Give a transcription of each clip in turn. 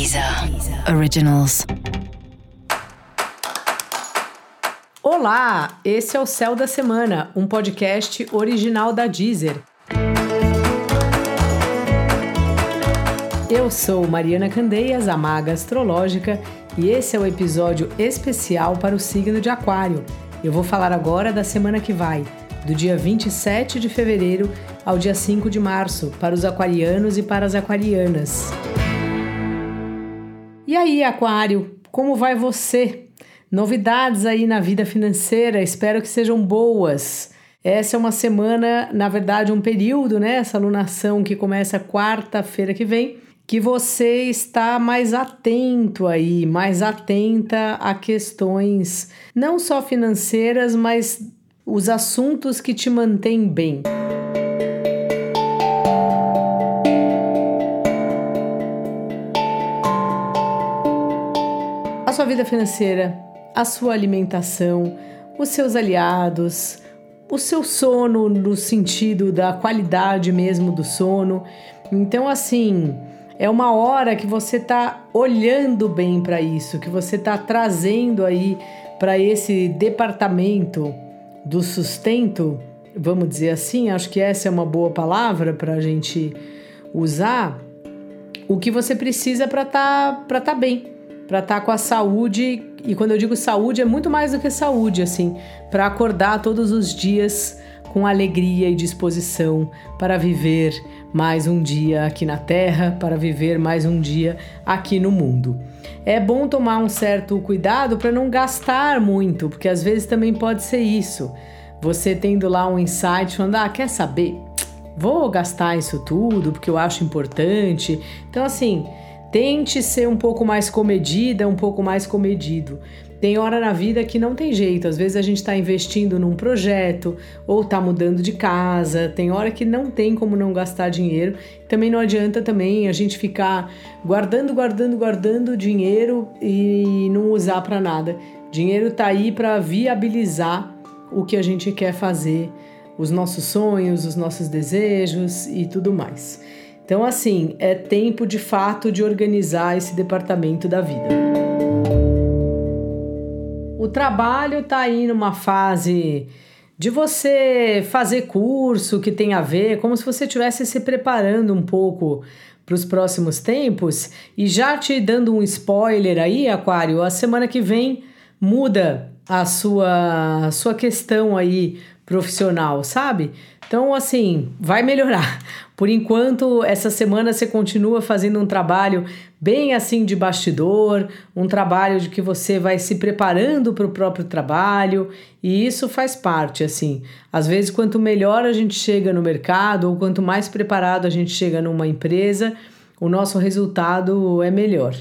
Deezer Originals. Olá, esse é o Céu da Semana, um podcast original da Deezer. Eu sou Mariana Candeias, a maga astrológica, e esse é o episódio especial para o signo de Aquário. Eu vou falar agora da semana que vai, do dia 27 de fevereiro ao dia 5 de março, para os aquarianos e para as aquarianas. E aí, Aquário, como vai você? Novidades aí na vida financeira, espero que sejam boas. Essa é uma semana, na verdade, um período, né? Essa alunação que começa quarta-feira que vem, que você está mais atento aí, mais atenta a questões não só financeiras, mas os assuntos que te mantêm bem. A sua vida financeira, a sua alimentação, os seus aliados, o seu sono no sentido da qualidade mesmo do sono. Então, assim, é uma hora que você está olhando bem para isso, que você está trazendo aí para esse departamento do sustento, vamos dizer assim, acho que essa é uma boa palavra para a gente usar, o que você precisa para estar tá, tá bem, para estar tá com a saúde, e quando eu digo saúde, é muito mais do que saúde, assim, para acordar todos os dias com alegria e disposição para viver mais um dia aqui na Terra, para viver mais um dia aqui no mundo. É bom tomar um certo cuidado para não gastar muito, porque às vezes também pode ser isso. Você tendo lá um insight falando, ah, quer saber? Vou gastar isso tudo porque eu acho importante. Então, assim, tente ser um pouco mais comedida, um pouco mais comedido. Tem hora na vida que não tem jeito, às vezes a gente está investindo num projeto ou está mudando de casa, tem hora que não tem como não gastar dinheiro. Também não adianta também a gente ficar guardando, guardando, guardando dinheiro e não usar para nada. Dinheiro está aí para viabilizar o que a gente quer fazer, os nossos sonhos, os nossos desejos e tudo mais. Então, assim, é tempo de fato de organizar esse departamento da vida. O trabalho está aí numa fase de você fazer curso que tem a ver, como se você estivesse se preparando um pouco para os próximos tempos. E já te dando um spoiler aí, Aquário, a semana que vem muda a sua, a sua questão aí profissional, sabe? Então, assim, vai melhorar. Por enquanto, essa semana você continua fazendo um trabalho bem assim de bastidor, um trabalho de que você vai se preparando para o próprio trabalho, e isso faz parte, assim. Às vezes, quanto melhor a gente chega no mercado, ou quanto mais preparado a gente chega numa empresa, o nosso resultado é melhor.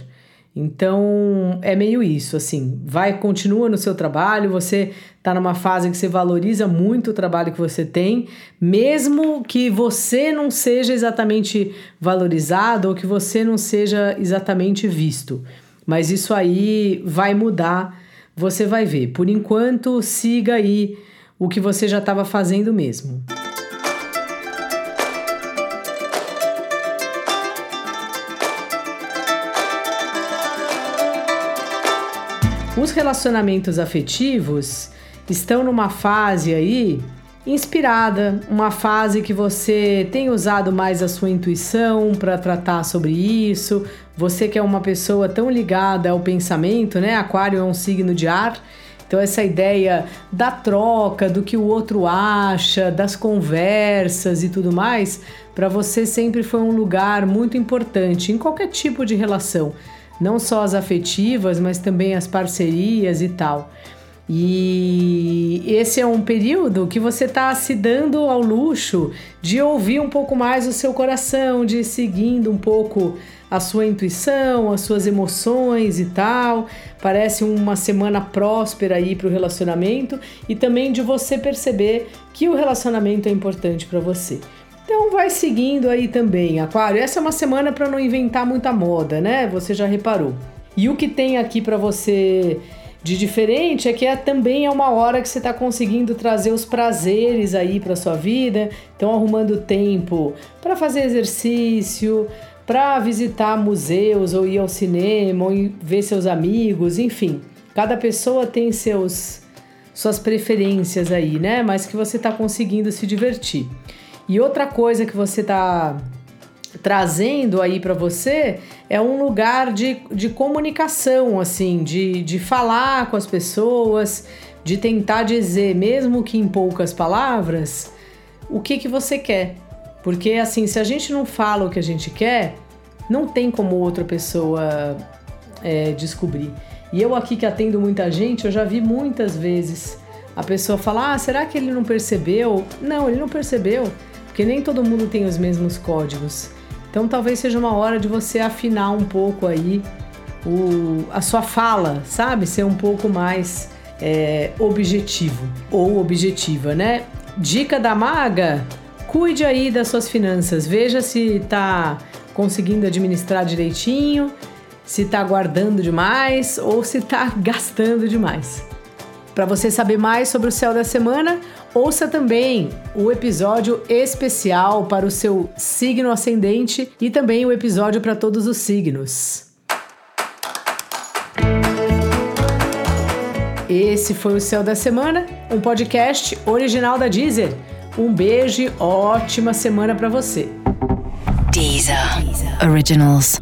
Então é meio isso, assim, vai, continua no seu trabalho, você está numa fase que você valoriza muito o trabalho que você tem, mesmo que você não seja exatamente valorizado ou que você não seja exatamente visto. Mas isso aí vai mudar, você vai ver. Por enquanto, siga aí o que você já estava fazendo mesmo. Os relacionamentos afetivos estão numa fase aí inspirada, uma fase que você tem usado mais a sua intuição para tratar sobre isso. Você que é uma pessoa tão ligada ao pensamento, né? Aquário é um signo de ar. Então, essa ideia da troca, do que o outro acha, das conversas e tudo mais, para você sempre foi um lugar muito importante em qualquer tipo de relação não só as afetivas, mas também as parcerias e tal. E esse é um período que você está se dando ao luxo de ouvir um pouco mais o seu coração, de ir seguindo um pouco a sua intuição, as suas emoções e tal. Parece uma semana próspera aí para o relacionamento e também de você perceber que o relacionamento é importante para você. Então vai seguindo aí também, Aquário. Essa é uma semana para não inventar muita moda, né? Você já reparou. E o que tem aqui para você de diferente é que é, também é uma hora que você está conseguindo trazer os prazeres aí para sua vida. Então arrumando tempo para fazer exercício, para visitar museus ou ir ao cinema ou ver seus amigos, enfim. Cada pessoa tem seus suas preferências aí, né? Mas que você está conseguindo se divertir. E outra coisa que você está trazendo aí para você é um lugar de, de comunicação, assim, de, de falar com as pessoas, de tentar dizer, mesmo que em poucas palavras, o que, que você quer. Porque, assim, se a gente não fala o que a gente quer, não tem como outra pessoa é, descobrir. E eu aqui que atendo muita gente, eu já vi muitas vezes a pessoa falar: ah, será que ele não percebeu? Não, ele não percebeu, porque nem todo mundo tem os mesmos códigos. Então talvez seja uma hora de você afinar um pouco aí o, a sua fala, sabe? Ser um pouco mais é, objetivo ou objetiva, né? Dica da maga: cuide aí das suas finanças, veja se está conseguindo administrar direitinho, se está guardando demais ou se está gastando demais. Para você saber mais sobre o céu da semana, ouça também o episódio especial para o seu signo ascendente e também o episódio para todos os signos. Esse foi o Céu da Semana, um podcast original da Deezer. Um beijo ótima semana para você. Deezer. Deezer. Originals.